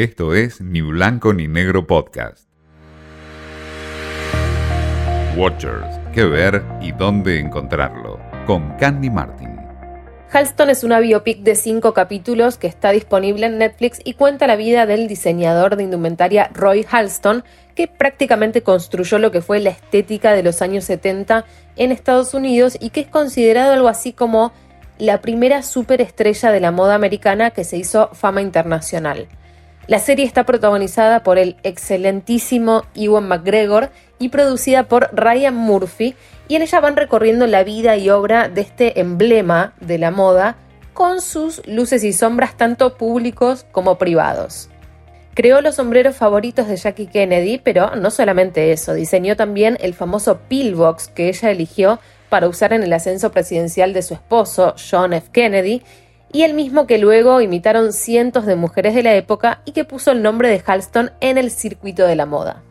Esto es Ni Blanco ni Negro Podcast. Watchers, qué ver y dónde encontrarlo. Con Candy Martin. Halston es una biopic de cinco capítulos que está disponible en Netflix y cuenta la vida del diseñador de indumentaria Roy Halston, que prácticamente construyó lo que fue la estética de los años 70 en Estados Unidos y que es considerado algo así como la primera superestrella de la moda americana que se hizo fama internacional. La serie está protagonizada por el excelentísimo Ewan McGregor y producida por Ryan Murphy, y en ella van recorriendo la vida y obra de este emblema de la moda con sus luces y sombras tanto públicos como privados. Creó los sombreros favoritos de Jackie Kennedy, pero no solamente eso, diseñó también el famoso pillbox que ella eligió para usar en el ascenso presidencial de su esposo, John F. Kennedy, y el mismo que luego imitaron cientos de mujeres de la época y que puso el nombre de Halston en el circuito de la moda.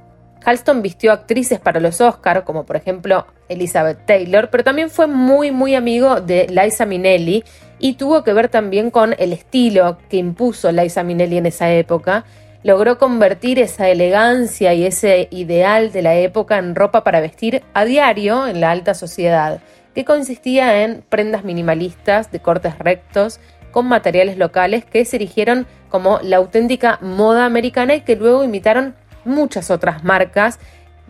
Halston vistió actrices para los Oscars, como por ejemplo Elizabeth Taylor, pero también fue muy muy amigo de Liza Minnelli y tuvo que ver también con el estilo que impuso Liza Minnelli en esa época. Logró convertir esa elegancia y ese ideal de la época en ropa para vestir a diario en la alta sociedad que consistía en prendas minimalistas de cortes rectos con materiales locales que se erigieron como la auténtica moda americana y que luego imitaron muchas otras marcas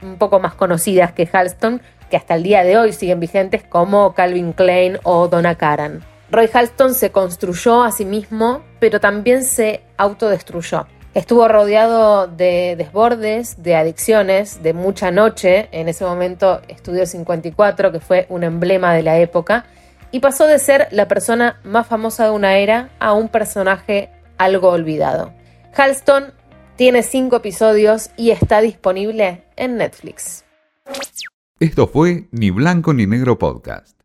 un poco más conocidas que Halston, que hasta el día de hoy siguen vigentes como Calvin Klein o Donna Karan. Roy Halston se construyó a sí mismo, pero también se autodestruyó. Estuvo rodeado de desbordes, de adicciones, de mucha noche. En ese momento, Estudio 54, que fue un emblema de la época. Y pasó de ser la persona más famosa de una era a un personaje algo olvidado. Halston tiene cinco episodios y está disponible en Netflix. Esto fue Ni Blanco ni Negro Podcast.